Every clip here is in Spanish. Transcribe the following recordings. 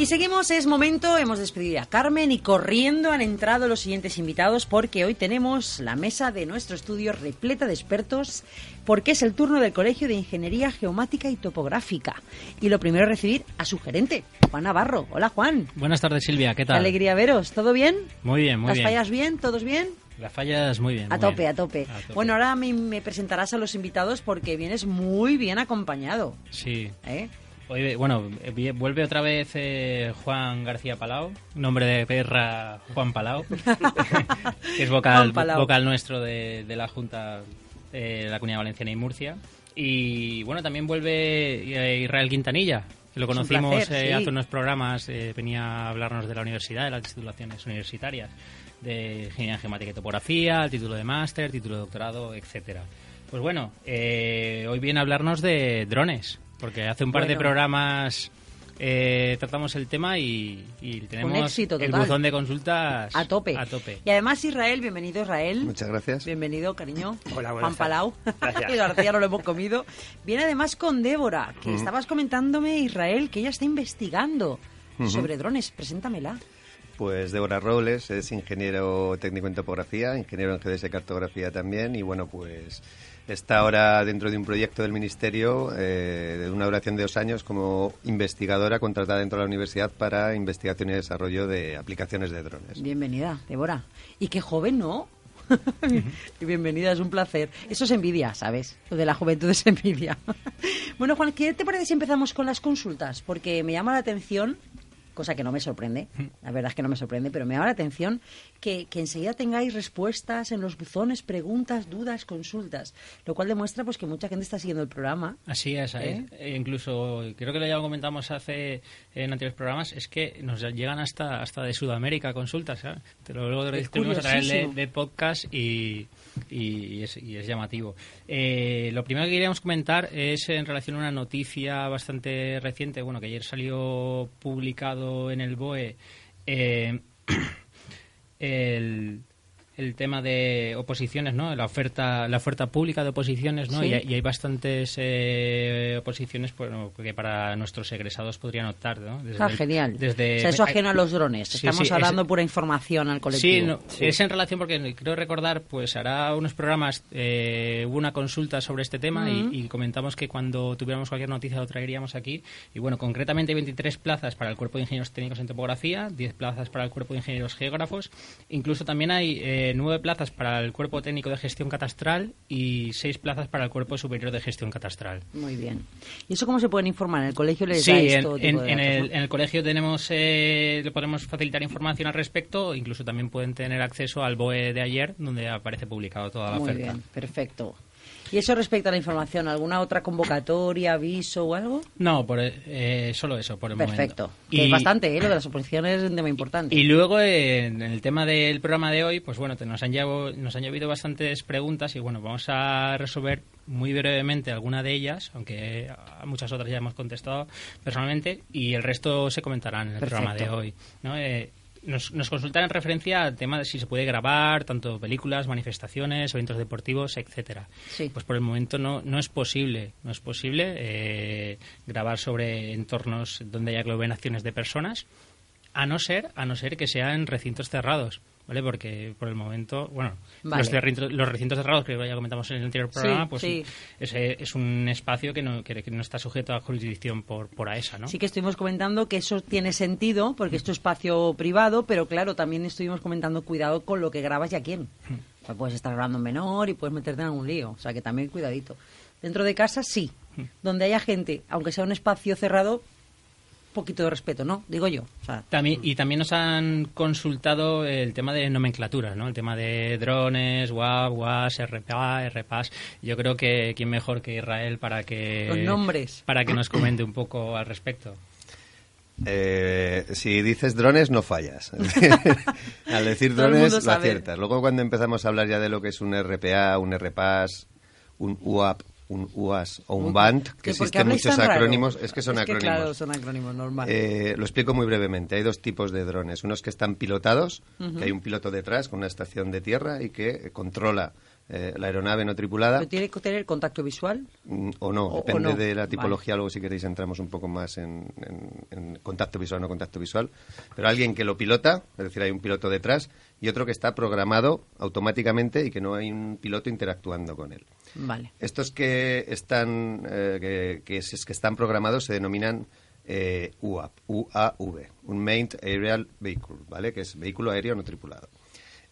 Y seguimos, es momento, hemos despedido a Carmen y corriendo han entrado los siguientes invitados porque hoy tenemos la mesa de nuestro estudio repleta de expertos porque es el turno del Colegio de Ingeniería Geomática y Topográfica. Y lo primero es recibir a su gerente, Juan Navarro. Hola Juan. Buenas tardes Silvia, ¿qué Qué tal? alegría veros, ¿todo bien? Muy bien, muy ¿Las bien. fallas bien? ¿Todos bien? Las fallas muy bien. A muy tope, bien. a tope, A tope. Bueno, ahora me, me presentarás a los invitados porque vienes muy bien acompañado. Sí. ¿eh? Hoy, bueno, vuelve otra vez eh, Juan García Palau, nombre de perra Juan Palau, que es vocal, Palau. vocal nuestro de, de la Junta eh, de la Comunidad Valenciana y Murcia. Y bueno, también vuelve eh, Israel Quintanilla, que lo conocimos placer, eh, sí. hace unos programas, venía a hablarnos de la universidad, de las titulaciones universitarias, de Ingeniería Geomática y Topografía, el título de máster, título de doctorado, etcétera. Pues bueno, eh, hoy viene a hablarnos de drones, porque hace un par de Bueno. programas eh, tratamos el tema y, y tenemos éxito el buzón de consultas A tope. A tope. Y además Israel, bienvenido Israel. Muchas gracias. Bienvenido, cariño. Hola, Juan buenas Palau. Gracias. y García no lo hemos comido. Viene además con Débora, que estabas comentándome, Israel, que ella está investigando sobre drones. Preséntamela. Pues Débora Robles es ingeniero técnico en topografía, ingeniero en GDS cartografía también y bueno, pues está ahora dentro de un proyecto del Ministerio eh, de una duración de dos años como investigadora contratada dentro de la universidad para investigación y desarrollo de aplicaciones de drones. Bienvenida, Débora. Y qué joven, ¿no? bienvenida, es un placer. Eso es envidia, ¿sabes? Lo de la juventud es envidia. bueno, Juan, ¿qué te parece si empezamos con las consultas? Porque me llama la atención, cosa que no me sorprende, la verdad es que no me sorprende, pero me llama la atención que, que enseguida tengáis respuestas en los buzones, preguntas, dudas, consultas, lo cual demuestra pues que mucha gente está siguiendo el programa. Así es, ¿Eh? eh, incluso creo que lo ya comentamos hace en anteriores programas, es que nos llegan hasta hasta de Sudamérica consultas, ¿sabes? Pero luego lo distribuimos a través de, de podcast y, y, es, y es llamativo. Eh, lo primero que queríamos comentar es en relación a una noticia bastante reciente, bueno, que ayer salió publicado en el BOE. eh, el, el tema de oposiciones, ¿no? La oferta, la oferta pública de oposiciones, ¿no? Sí. Y, hay- y hay bastantes eh, oposiciones bueno, que para nuestros egresados podrían optar, ¿no? Desde Ah, el- genial. Desde, o sea, eso ajeno a los drones. Sí, Estamos sí, hablando es- pura información al Sí, colectivo. no, es en relación porque creo recordar, pues hará unos programas, eh, hubo una consulta sobre este tema y, comentamos que cuando tuviéramos cualquier noticia lo traeríamos aquí. Y bueno, concretamente 23 plazas para el cuerpo de ingenieros técnicos en topografía, 10 plazas para el cuerpo de ingenieros geógrafos. Incluso también hay eh, 9 plazas para el cuerpo técnico de gestión catastral y 6 plazas para el cuerpo superior de gestión catastral. Muy bien. ¿Y eso cómo se pueden informar? ¿En el colegio les Sí, dais en, en- el, en el colegio tenemos, eh, le podemos facilitar información al respecto, incluso también pueden tener acceso al BOE de ayer, donde aparece publicado toda la Muy oferta. bien, perfecto. ¿Y eso respecto a la información? ¿Alguna otra convocatoria, aviso o algo? No, por, eh, solo eso, por el Perfecto. momento. Que es bastante, ¿eh? Lo de las oposiciones es un tema importante. Y luego, eh, en el tema del programa de hoy, pues bueno, te- nos han, llevo- nos han llovido bastantes preguntas y bueno, vamos a resolver muy brevemente alguna de ellas, aunque a muchas otras ya hemos contestado personalmente y el resto se comentarán en el Perfecto. programa de hoy. ¿no? Eh, nos, nos consultan en referencia al tema de si se puede grabar tanto películas, manifestaciones, eventos deportivos, etcétera. Sí. Pues por el momento no, no es posible, no es posible eh, grabar sobre entornos donde haya aglomeraciones de personas, a no ser, a no ser que sean recintos cerrados, ¿vale? Porque por el momento, bueno, Vale. los, recintos, los recintos cerrados que ya comentamos en el anterior programa, Sí, pues sí. Es, es un espacio que no, que, que no está sujeto a jurisdicción por, por AESA, ¿no? Sí que estuvimos comentando que eso tiene sentido porque es tu espacio privado, pero claro, también estuvimos comentando cuidado con lo que grabas y a quién. Pues puedes estar grabando en menor y puedes meterte en algún lío. O sea que también cuidadito. Dentro de casa sí. Donde haya gente, aunque sea un espacio cerrado, poquito de respeto, ¿no? Digo yo. O sea, También, y también nos han consultado el tema de nomenclaturas, ¿no? El tema de drones, WAP, WAS, RPA, RPAS. Yo creo que quién mejor que Israel para que... Los nombres. Para que nos comente un poco al respecto. Eh, si dices drones, no fallas. Al decir drones, lo aciertas. Luego, cuando empezamos a hablar ya de lo que es un RPA, un RPAS, un UAP, un UAS o un BAND, que ¿por qué existen muchos raro? acrónimos, es que son Es que, acrónimos. claro, son acrónimos, normal. Eh, lo explico muy brevemente. Hay dos tipos de drones. Unos que están pilotados, que hay un piloto detrás con una estación de tierra y que controla eh, la aeronave no tripulada. ¿Pero tiene que tener contacto visual? Mm, O no, O- o depende no. de la Vale. tipología. Luego, si queréis, entramos un poco más en, en- en contacto visual o no contacto visual. Pero alguien que lo pilota, es decir, hay un piloto detrás, y otro que está programado automáticamente y que no hay un piloto interactuando con él. Vale. Estos que están, eh, que, que es- que están programados se denominan eh, UAV, UAV, un Main Aerial Vehicle, ¿vale? Que es vehículo aéreo no tripulado.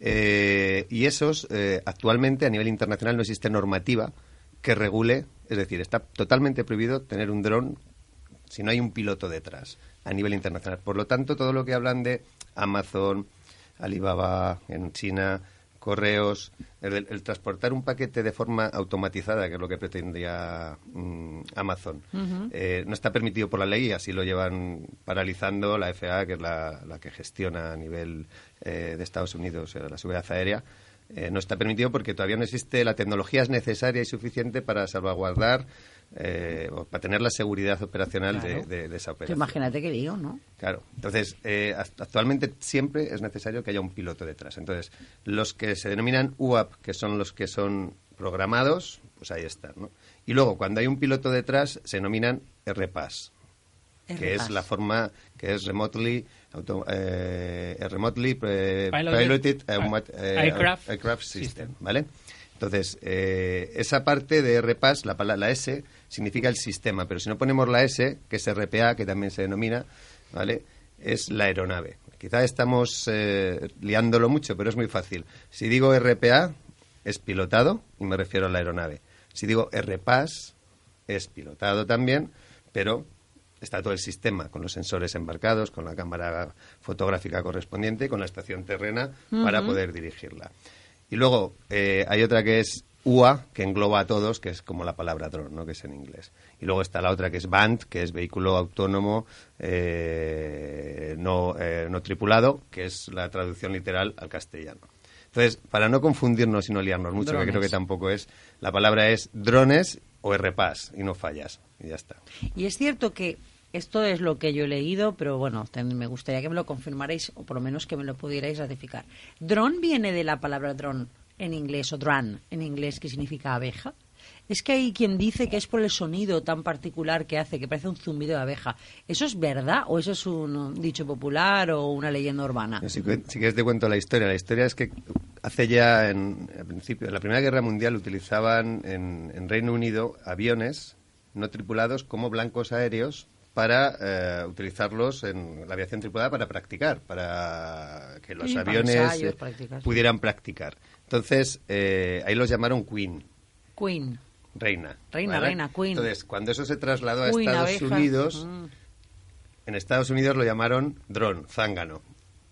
Eh, y esos, eh, actualmente a nivel internacional no existe normativa que regule, es decir, está totalmente prohibido tener un dron si no hay un piloto detrás a nivel internacional. Por lo tanto, todo lo que hablan de Amazon, Alibaba en China, correos, el, el transportar un paquete de forma automatizada, que es lo que pretendía mm, Amazon, eh, no está permitido por la ley y así lo llevan paralizando la FAA, que es la, la que gestiona a nivel eh, de Estados Unidos eh, la seguridad aérea. Eh, no está permitido porque todavía no existe la tecnología es necesaria y suficiente para salvaguardar eh, o para tener la seguridad operacional de- Claro. de, de esa Tú operación. imagínate que lío, ¿no? Claro, entonces eh, act- actualmente siempre es necesario que haya un piloto detrás. Entonces, los que se denominan UAP, que son los que son programados, pues ahí están, ¿no? Y luego, cuando hay un piloto detrás, se denominan RPAS, que es la forma que es remotely auto- eh, remotely eh, Piloted- eh, aircraft aircraft system, system. ¿vale? Entonces, eh, esa parte de RPAS, la, pala- la S, significa el sistema, pero si no ponemos la S, que es RPA, que también se denomina, ¿vale? Es la aeronave. Quizá estamos eh, liándolo mucho, pero es muy fácil. Si digo RPA, es pilotado, y me refiero a la aeronave. Si digo RPAS, es pilotado también, pero está todo el sistema con los sensores embarcados, con la cámara fotográfica correspondiente, con la estación terrena para poder dirigirla. Y luego eh, hay otra que es UA, que engloba a todos, que es como la palabra dron, ¿no? que es en inglés. Y luego está la otra que es BAND, que es vehículo autónomo eh, no, eh, no tripulado, que es la traducción literal al castellano. Entonces, para no confundirnos y no liarnos mucho, que creo que tampoco es, la palabra es drones o RPAS, y no fallas, y ya está. Y es cierto que esto es lo que yo he leído, pero bueno, me gustaría que me lo confirmarais o por lo menos que me lo pudierais ratificar. ¿Dron viene de la palabra dron en inglés o drone en inglés que significa abeja? Es que hay quien dice que es por el sonido tan particular que hace, que parece un zumbido de abeja. ¿Eso es verdad o eso es un dicho popular o una leyenda urbana? Si, si quieres te cuento la historia. La historia es que hace ya, en, al principio, en la Primera Guerra Mundial utilizaban en, en Reino Unido aviones no tripulados como blancos aéreos para eh, utilizarlos en la aviación tripulada para practicar, para que los aviones ensayos, eh, pudieran practicar. Entonces, eh, ahí los llamaron Queen, Queen. reina. Reina, reina, Queen. Entonces, cuando eso se trasladó a Queen, Estados. Unidos, Mm. en Estados Unidos lo llamaron dron, zángano.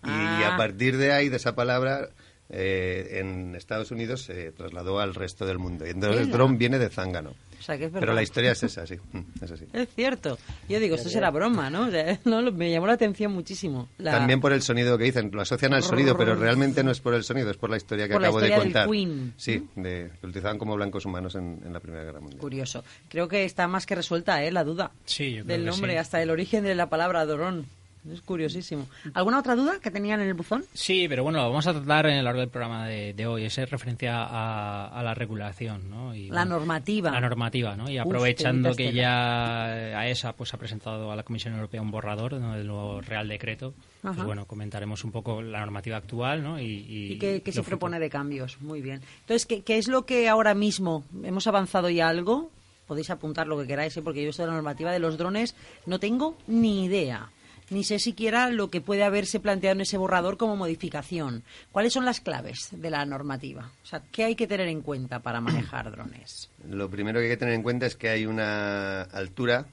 Y Ah. a partir de ahí, de esa palabra, eh, en Estados Unidos se trasladó al resto del mundo. Y entonces Ela. dron viene de zángano. O sea, que es Pero la historia es esa, sí. Mm, Es así. Es cierto. Yo digo, esto será broma, ¿no? O sea, no, lo- me llamó la atención muchísimo. La- También por el sonido que dicen, lo asocian al sonido, pero realmente no es por el sonido, es por la historia que Por la acabo historia de del contar. Queen. Sí, de, que utilizaban como blancos humanos en, en la Primera Guerra Mundial. Curioso. Creo que está más que resuelta, ¿eh? La duda. Sí, yo creo Del que nombre, sí. hasta el origen de la palabra dron. Es curiosísimo. ¿Alguna otra duda que tenían en el buzón? Sí, pero bueno, lo vamos a tratar en el largo del programa de, de hoy. Es en referencia a, a la regulación, ¿no? Y, La bueno, normativa. La normativa, ¿no? Y aprovechando que ya AESA pues ha presentado a la Comisión Europea un borrador ¿no? del nuevo Real Decreto, pues bueno, comentaremos un poco la normativa actual, ¿no? Y, y, ¿Y qué, qué se propone de cambios? Muy bien. Entonces, ¿qué, qué es lo que ahora mismo hemos avanzado ya algo? Podéis apuntar lo que queráis, ¿eh? porque yo esto de la normativa de los drones no tengo ni idea. Ni sé siquiera lo que puede haberse planteado en ese borrador como modificación. ¿Cuáles son las claves de la normativa? O sea, ¿qué hay que tener en cuenta para manejar drones? Lo primero que hay que tener en cuenta es que hay una altura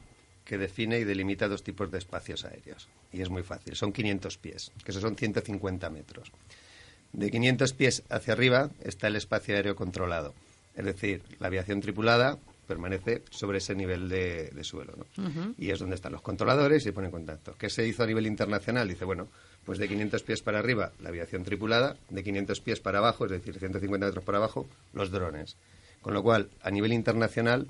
que define y delimita dos tipos de espacios aéreos. Y es muy fácil. Son 500 pies, que eso son 150 metros. De 500 pies hacia arriba está el espacio aéreo controlado. Es decir, la aviación tripulada permanece sobre ese nivel de, suelo. ¿no? Y es donde están los controladores y se pone en contacto. ¿Qué se hizo a nivel internacional? Dice, bueno, pues de 500 pies para arriba la aviación tripulada, de 500 pies para abajo, es decir, 150 metros para abajo, los drones. Con lo cual, a nivel internacional,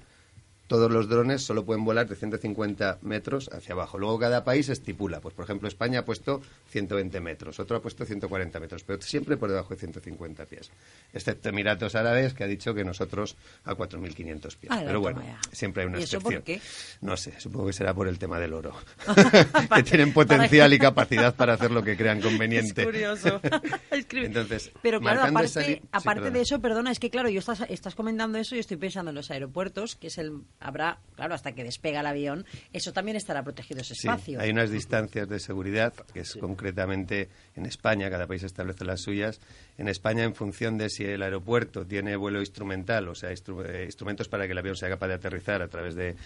todos los drones solo pueden volar de 150 metros hacia abajo. Luego cada país estipula. Pues, por ejemplo, España ha puesto 120 metros, otro ha puesto 140 metros, pero siempre por debajo de 150 pies. Excepto Emiratos Árabes, que ha dicho que nosotros a 4.500 pies. Pero bueno, siempre hay una ¿Y eso excepción. por qué? No sé, supongo que será por el tema del oro. que tienen potencial y capacidad para hacer lo que crean conveniente. Es curioso. Entonces, Pero claro, aparte, esa li- sí, aparte de eso, perdona, es que claro, yo estás, estás comentando eso y estoy pensando en los aeropuertos, que es el habrá, claro, hasta que despega el avión, eso también estará protegido ese Sí, espacio. hay unas distancias de seguridad, que es concretamente en España, cada país establece las suyas. En España, en función de si el aeropuerto tiene vuelo instrumental, o sea, instru- eh, instrumentos para que el avión sea capaz de aterrizar a través de,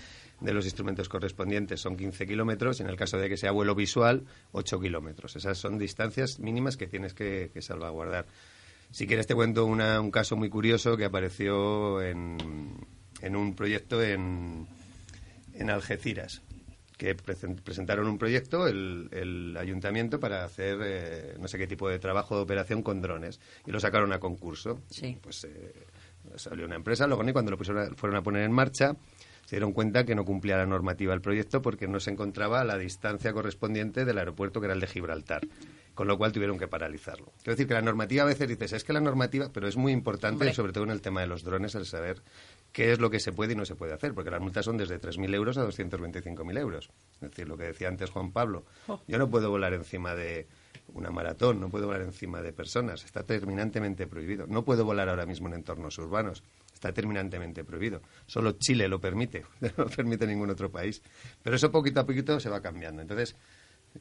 de los instrumentos correspondientes, son 15 kilómetros, y en el caso de que sea vuelo visual, 8 kilómetros. Esas son distancias mínimas que tienes que, que salvaguardar. Si quieres te cuento una- un caso muy curioso que apareció en, en un proyecto en, en Algeciras, que presen- presentaron un proyecto el, el ayuntamiento para hacer eh, no sé qué tipo de trabajo de operación con drones y lo sacaron a concurso. Sí. Pues eh, salió una empresa, luego y cuando lo pusieron fueron a poner en marcha se dieron cuenta que no cumplía la normativa el proyecto porque no se encontraba a la distancia correspondiente del aeropuerto que era el de Gibraltar. Con lo cual tuvieron que paralizarlo. Quiero decir que la normativa a veces dices, es que la normativa, pero es muy importante, Hombre. sobre todo en el tema de los drones, el saber qué es lo que se puede y no se puede hacer, porque las multas son desde 3.000 euros a 225.000 euros. Es decir, lo que decía antes Juan Pablo, yo no puedo volar encima de una maratón, no puedo volar encima de personas, está terminantemente prohibido. No puedo volar ahora mismo en entornos urbanos, está terminantemente prohibido. Solo Chile lo permite, no lo permite ningún otro país. Pero eso poquito a poquito se va cambiando. Entonces,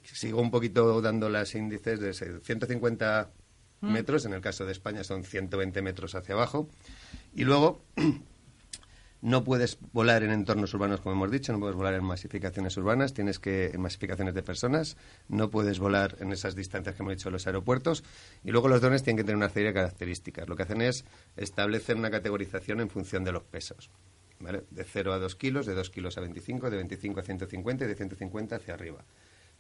sigo un poquito dando las índices de ese 150 metros, en el caso de España son 120 metros hacia abajo, y luego no puedes volar en entornos urbanos, como hemos dicho, no puedes volar en masificaciones urbanas, tienes que en masificaciones de personas, no puedes volar en esas distancias que hemos dicho en los aeropuertos, y luego los drones tienen que tener una serie de características. Lo que hacen es establecer una categorización en función de los pesos. ¿vale? De 0 a 2 kilos, de 2 kilos a 25, de 25 a 150 y de 150 hacia arriba.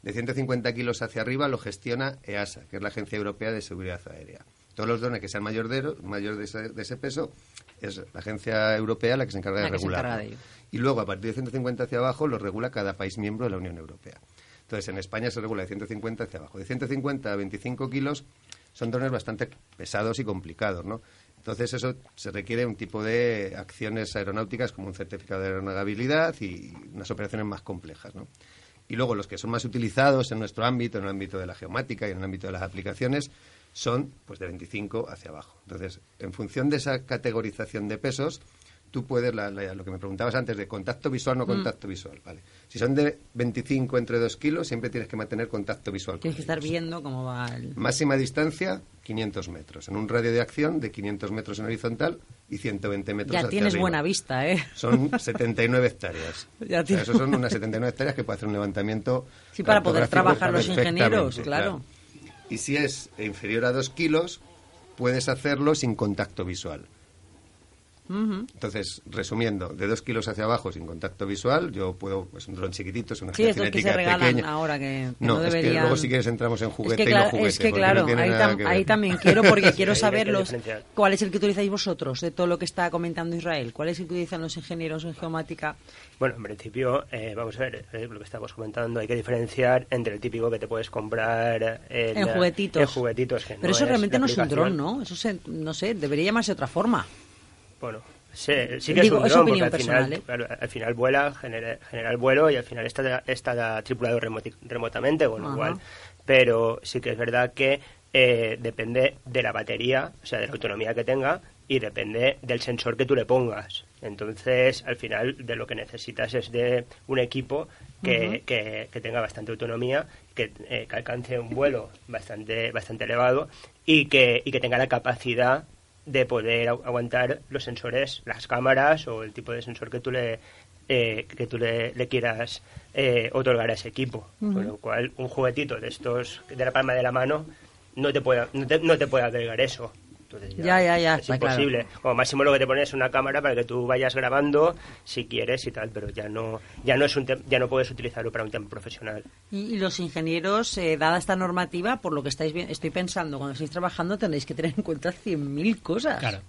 De 150 kilos hacia arriba lo gestiona EASA, que es la Agencia Europea de Seguridad Aérea. Todos los drones que sean mayor de, mayor de, ese, de ese peso es la Agencia Europea la que se encarga La de ello. Y luego, a partir de 150 hacia abajo, lo regula cada país miembro de la Unión Europea. Entonces, en España se regula de 150 hacia abajo. De 150 a 25 kilos son drones bastante pesados y complicados, ¿no? Entonces, eso se requiere un tipo de acciones aeronáuticas como un certificado de aeronavegabilidad y unas operaciones más complejas, ¿no? Y luego los que son más utilizados en nuestro ámbito, en el ámbito de la geomática y en el ámbito de las aplicaciones, son pues de 25 hacia abajo. Entonces, en función de esa categorización de pesos, tú puedes, la- la- lo que me preguntabas antes de contacto visual, no Mm. contacto visual, ¿vale? Si son de 25 entre 2 kilos, siempre tienes que mantener contacto visual. Tienes con que estar viendo cómo va el... Máxima distancia, 500 metros. En un radio de acción de 500 metros en horizontal y 120 metros Ya hacia tienes arriba. buena vista, ¿eh? Son 79 hectáreas. Ya O sea, tienes- eso son unas 79 hectáreas que puede hacer un levantamiento. Sí, para poder trabajar los ingenieros, claro. Y si es inferior a 2 kilos, puedes hacerlo sin contacto visual. Entonces, resumiendo, de 2 kilos hacia abajo sin contacto visual, yo puedo, pues un dron chiquitito, es una Sí, que cinética se regalan pequeña. ahora que, que no, no, es que deberían... luego si quieres entramos en Es juguete que, y no juguete. es que claro, no ahí, tam- que también quiero, porque quiero que saberlos. ¿Cuál es el que utilizáis vosotros de todo lo que está comentando Israel? ¿Cuál es el que utilizan los ingenieros en geomática? Bueno, en principio, eh, vamos a ver, eh, lo que estamos comentando, hay que diferenciar entre el típico que te puedes comprar en, En juguetitos. en juguetitos que Pero no eso es realmente no es un dron, ¿no? Eso se- no sé, debería llamarse de otra forma. Bueno, sí, sí que Digo, es un es dron, opinión porque al personal, final, ¿eh? claro, al final vuela, genera, genera el vuelo y al final está, está tripulado remotamente, con lo cual. Pero sí que es verdad que eh, depende de la batería, o sea, de la autonomía que tenga y depende del sensor que tú le pongas. Entonces, al final, de lo que necesitas es de un equipo que, que, que tenga bastante autonomía, que, eh, que alcance un vuelo bastante, bastante elevado y que, y que tenga la capacidad de poder agu- aguantar los sensores, las cámaras o el tipo de sensor que tú le, eh, que tú le, le quieras eh, otorgar a ese equipo. Con lo cual, un juguetito de estos, de la palma de la mano, no te puede, no te, no te puede agregar eso. Entonces Ya, ya, ya, Es está claro. imposible. Como máximo lo que te pones es una cámara para que tú vayas grabando si quieres y tal, pero ya no, ya no, es un ya no puedes utilizarlo para un tema profesional. Y, y los ingenieros, eh, dada esta normativa, por lo que estáis estoy pensando, cuando estáis trabajando tendréis que tener en cuenta 100.000 cosas. Claro.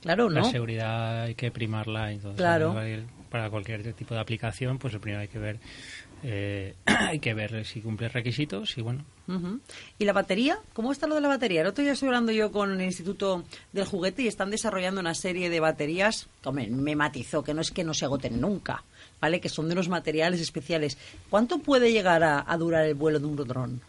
Claro, La ¿no? seguridad hay que primarla. Entonces, Claro. Para cualquier tipo de aplicación, pues lo primero hay que ver, eh, hay que ver si cumple requisitos y bueno. ¿Y la batería? ¿Cómo está lo de la batería? El otro día estoy hablando yo con el Instituto del Juguete y están desarrollando una serie de baterías, hombre, me matizó, que no es que no se agoten nunca, ¿vale? Que son de unos materiales especiales. ¿Cuánto puede llegar a, a durar el vuelo de un dron?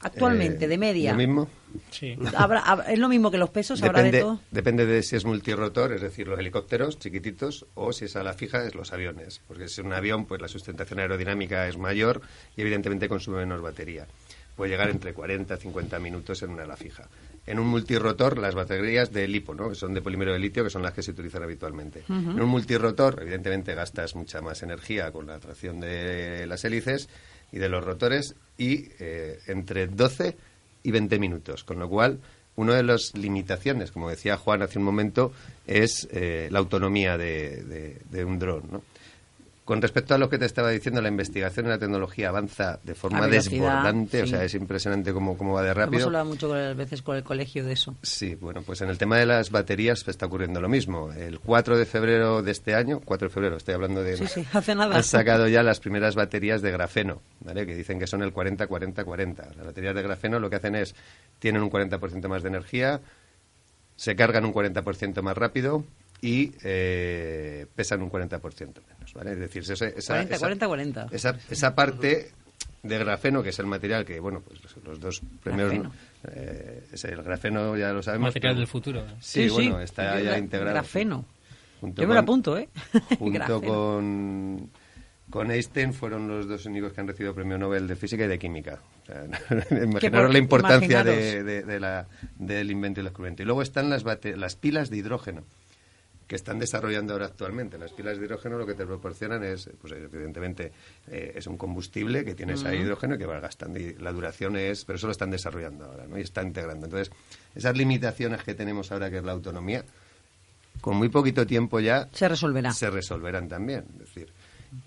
Actualmente, Eh, de media. Lo mismo. Sí. Habrá- habrá- ¿Es lo mismo que los pesos? ¿Habrá de Depende, todo? depende de si es multirotor, es decir, los helicópteros chiquititos, o si es a la fija, es los aviones. Porque si es un avión, pues la sustentación aerodinámica es mayor y evidentemente consume menos batería. Puede llegar entre 40 y 50 minutos en una ala fija. En un multirotor, las baterías de lipo, ¿no? que son de polímero de litio, que son las que se utilizan habitualmente. En un multirotor, evidentemente, gastas mucha más energía con la tracción de las hélices y de los rotores, y eh, entre 12 y 20 minutos. Con lo cual, una de las limitaciones, como decía Juan hace un momento, es eh, la autonomía de, de- de un dron. ¿no? Con respecto a lo que te estaba diciendo, la investigación y la tecnología avanza de forma desbordante, o sea, es impresionante cómo, cómo va de rápido. Hemos hablado mucho a veces con el colegio de eso. Sí, bueno, pues en el tema de las baterías está ocurriendo lo mismo. El 4 de febrero de este año, 4 de febrero, estoy hablando de... Sí, sí, hace nada. Han sacado ya las primeras baterías de grafeno, ¿vale? Que dicen que son el 40-40-40. Las baterías de grafeno lo que hacen es, tienen un 40% más de energía, se cargan un 40% más rápido y eh, pesan un 40% menos, ¿vale? Es decir, esa, esa, 40, esa- 40, 40. esa, esa parte de grafeno, que es el material que, bueno, pues los, dos primeros... Eh, es el grafeno ya lo sabemos. Material pero- del futuro. Sí, bueno, está Yo ya gra- integrado. Grafeno. Junto Yo me lo con- apunto, ¿eh? Junto con, con Einstein fueron los dos únicos que han recibido premio Nobel de Física y de Química. O sea, imaginaros por- la importancia imaginaros. de, de- de la, del invento y el descubrimiento. Y luego están las, bate- las pilas de hidrógeno que están desarrollando ahora actualmente. Las pilas de hidrógeno lo que te proporcionan es, pues evidentemente, eh, es un combustible que tienes ahí hidrógeno y que va gastando. Y la duración es, pero eso lo están desarrollando ahora, ¿no? Y está integrando. Entonces, esas limitaciones que tenemos ahora, que es la autonomía, con muy poquito tiempo ya Se resolverá. se resolverán también. Es decir,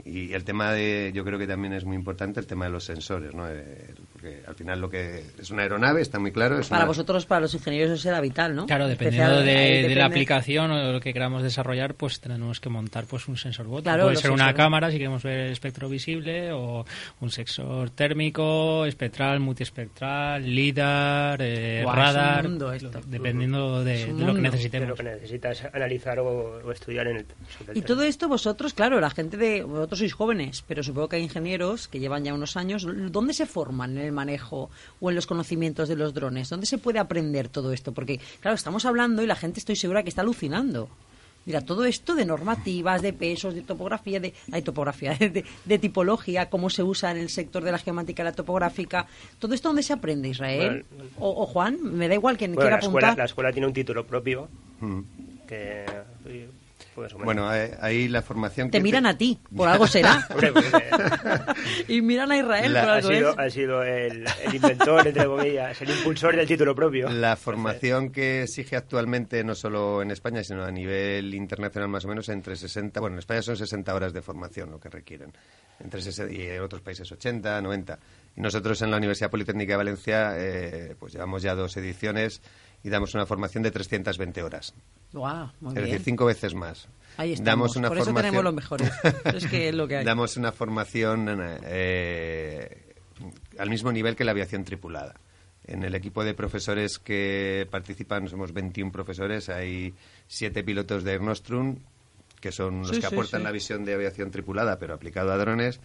y el tema de, yo creo que también es muy importante el tema de los sensores, ¿no? Eh, porque al final lo que es una aeronave, está muy claro. Es Para una- vosotros, para los ingenieros, eso será vital, ¿no? Claro, dependiendo de, la aplicación o de lo que queramos desarrollar, pues tenemos que montar pues un sensor bot. Claro, Puede ser una sensores. cámara si queremos ver el espectro visible o un sensor térmico, espectral, multiespectral, LIDAR, eh, Buah, es un radar, mundo esto. dependiendo de, Es un de lo que de necesitemos. lo que necesitas analizar o, o estudiar en el, Y todo esto vosotros, claro, la gente de... Vosotros sois jóvenes, pero supongo que hay ingenieros que llevan ya unos años. ¿Dónde se forman en el manejo o en los conocimientos de los drones? ¿Dónde se puede aprender todo esto? Porque, claro, estamos hablando y la gente estoy segura que está alucinando. Mira, todo esto de normativas, de pesos, de topografía, de, hay topografía, de, de tipología, cómo se usa en el sector de la geomática y la topográfica. ¿Todo esto dónde se aprende, Israel? Bueno, o, o Juan, me da igual quien Bueno, quiera la escuela, apuntar. la escuela tiene un título propio Mm. que pues, bueno, eh, ahí la formación Te que miran a ti, por algo será. Pues, eh, y miran a Israel, La- por ha algo sido, es. ha sido el, el inventor, entre comillas, el impulsor del título propio. La formación que exige actualmente, no solo en España, sino a nivel internacional más o menos, entre 60, bueno, en España son 60 horas de formación lo que requieren, entre 60 y en otros países 80, 90. Y nosotros en la Universidad Politécnica de Valencia, eh, pues llevamos ya dos ediciones y damos una formación de 320 horas. Muy es bien. decir, cinco veces más. Ahí estamos. Damos una Por eso formación- tenemos los mejores. es que es lo que hay. Damos una formación eh, al mismo nivel que la aviación tripulada. En el equipo de profesores que participan, somos 21 profesores, hay siete pilotos de Air Nostrum, que son los Sí, que sí, aportan sí. la visión de aviación tripulada, pero aplicado a drones.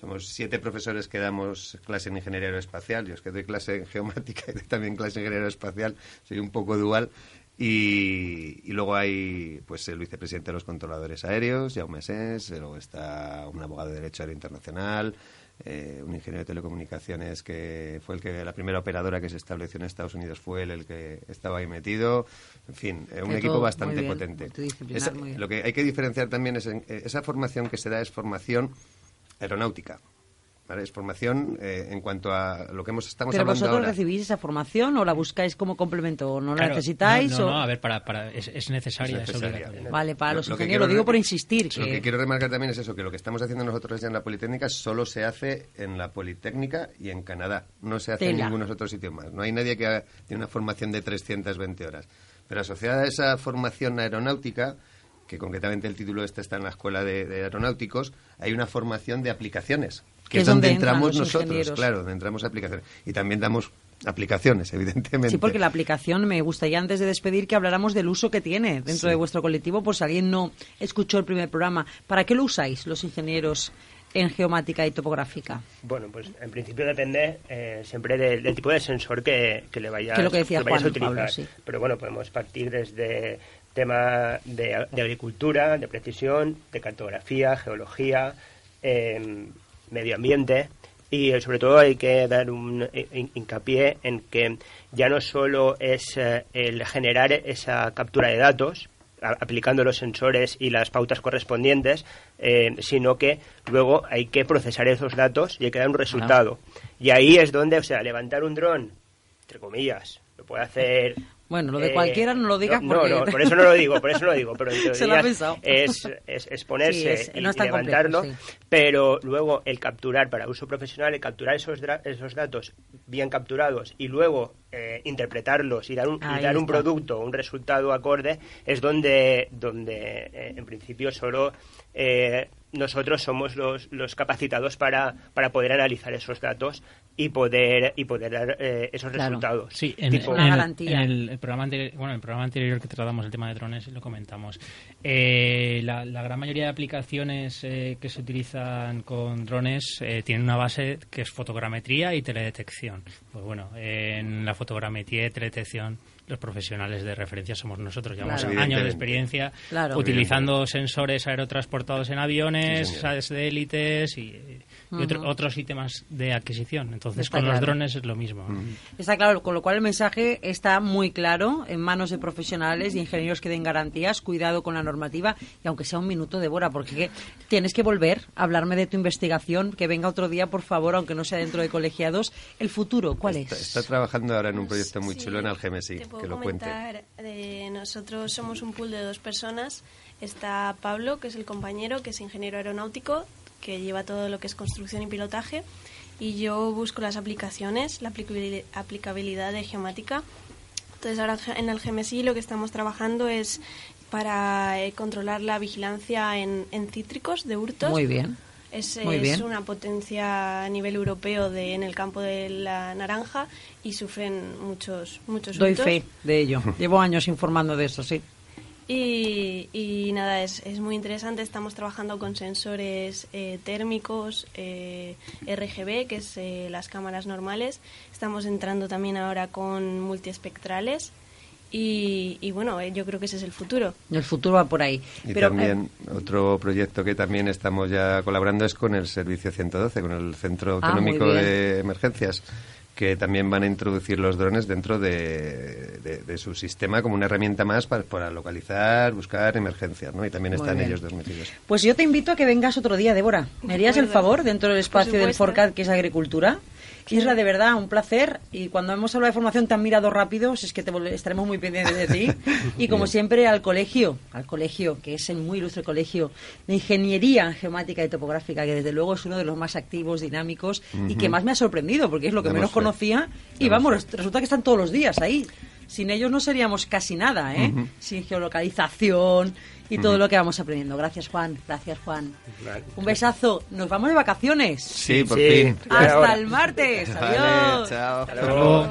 Somos siete profesores que damos clase en ingeniería aeroespacial. Yo es que doy clase en geomática y doy también clase en ingeniería aeroespacial. Soy un poco dual. Y, y luego hay pues el vicepresidente de los controladores aéreos, Jaume Sens, luego está un abogado de Derecho Aéreo Internacional, eh, un ingeniero de telecomunicaciones que fue el que la primera operadora que se estableció en Estados Unidos fue él el que estaba ahí metido. En fin, eh, un equipo bastante bien, potente. Esa- lo que hay que diferenciar también es en- eh, esa formación que se da es formación aeronáutica. ¿Vale? Es formación eh, en cuanto a lo que hemos estamos Pero hablando vosotros ahora. recibís esa formación o la buscáis como complemento o no la Claro, necesitáis No, no, o- no, a ver, para, para, es, es necesaria, Es es, necesaria. Vale, para Lo- los lo que ingenieros, lo digo por insistir. Lo que- que quiero remarcar también es eso, que lo que estamos haciendo nosotros ya en la Politécnica solo se hace en la Politécnica y en Canadá. No se hace en ningún otro sitio más. No hay nadie que haga tiene una formación de 320 horas. Pero asociada a esa formación aeronáutica, que concretamente el título este está en la Escuela de, de Aeronáuticos, hay una formación de aplicaciones, que es donde, entramos nosotros, ingenieros. claro, donde entramos aplicaciones. Y también damos aplicaciones, evidentemente. Sí, porque la aplicación me gustaría antes de despedir que habláramos del uso que tiene dentro Sí. de vuestro colectivo, por si alguien no escuchó el primer programa. ¿Para qué lo usáis los ingenieros en geomática y topográfica? Bueno, pues en principio depende eh, siempre del, del tipo de sensor que, que le vayas, Que es lo que decía vayas Juan a utilizar. Pablo, sí. Pero bueno, podemos partir desde tema de, de agricultura, de precisión, de cartografía, geología, eh, medio ambiente. Y eh, sobre todo hay que dar un eh, hin- hincapié en que ya no solo es eh, el generar esa captura de datos, a- aplicando los sensores y las pautas correspondientes, eh, sino que luego hay que procesar esos datos y hay que dar un resultado. Y ahí es donde, o sea, levantar un dron, entre comillas, lo puede hacer... Bueno, lo de eh, cualquiera no lo digas no, porque- No, por eso no lo digo, por eso no lo digo, pero Se lo es, es, es ponerse Sí, es- y, no complejo, levantarlo, sí. pero luego el capturar para uso profesional, el capturar esos, esos datos bien capturados y luego eh, interpretarlos y dar un, y dar un producto, un resultado acorde, es donde, donde eh, en principio solo eh, nosotros somos los, los capacitados para, para poder analizar esos datos y poder y poder dar eh, esos Claro. resultados. Sí, en, Tipo- en Una garantía. en el, el programa anterior, bueno, en el programa anterior que tratamos el tema de drones lo comentamos. Eh, la, la gran mayoría de aplicaciones eh, que se utilizan con drones eh, tienen una base que es fotogrametría y teledetección. Pues bueno, en la fotogrametría y teledetección los profesionales de referencia somos nosotros. Llevamos Claro. años de experiencia Claro. utilizando sensores aerotransportados en aviones, Sí, señor. SAES de élites y, y otro- otros sistemas de adquisición. Entonces, Está con los drones es lo mismo. Está claro, con lo cual el mensaje está muy claro en manos de profesionales y ingenieros que den garantías, cuidado con la normativa y aunque sea un minuto, Débora, porque que- tienes que volver a hablarme de tu investigación, que venga otro día, por favor, aunque no sea dentro de colegiados. El futuro, ¿cuál Está, es? está trabajando ahora en un proyecto muy Sí, chulo en Algemesí, que lo cuente. comentar, eh, nosotros somos un pool de dos personas. Está Pablo, que es el compañero, que es ingeniero aeronáutico, que lleva todo lo que es construcción y pilotaje. Y yo busco las aplicaciones, la aplicabili- aplicabilidad de geomática. Entonces ahora en el GMSI lo que estamos trabajando es para eh, controlar la vigilancia en, en cítricos de hurtos. Muy bien. Es, Muy es bien. una potencia a nivel europeo de, en el campo de la naranja y sufren muchos muchos Doy hurtos. fe de ello. Llevo años informando de eso, sí. Y, y nada, es, es muy interesante. Estamos trabajando con sensores eh, térmicos, eh, RGB, que es eh, las cámaras normales. Estamos entrando también ahora con multiespectrales. Y, y bueno, eh, yo creo que ese es el futuro. El futuro va por ahí. Y Pero, también eh, otro proyecto que también estamos ya colaborando es con el Servicio 112, con el Centro Ah, Autonómico de Emergencias, que también van a introducir los drones dentro de, de- de su sistema como una herramienta más para, para localizar, buscar emergencias, ¿no? Y también Muy están bien. ellos dos metidos. Pues yo te invito a que vengas otro día, Débora. ¿Me harías el acuerdo. favor dentro del espacio del. Forcat, que es agricultura? Isra, de verdad, un placer. Y cuando hemos hablado de formación tan mirado rápido, si es que te estaremos muy pendientes de ti. Y como siempre, al colegio, al colegio, que es el muy ilustre colegio de Ingeniería Geomática y Topográfica, que desde luego es uno de los más activos, dinámicos y que más me ha sorprendido, porque es lo que menos conocía. Y vamos, resulta que están todos los días ahí. Sin ellos no seríamos casi nada, ¿eh? Sin geolocalización y todo lo que vamos aprendiendo. Gracias, Juan. Gracias, Juan. Vale. Un besazo. Nos vamos de vacaciones. Sí, por sí. fin. Hasta el martes. Vale, Adiós. chao. Hasta luego.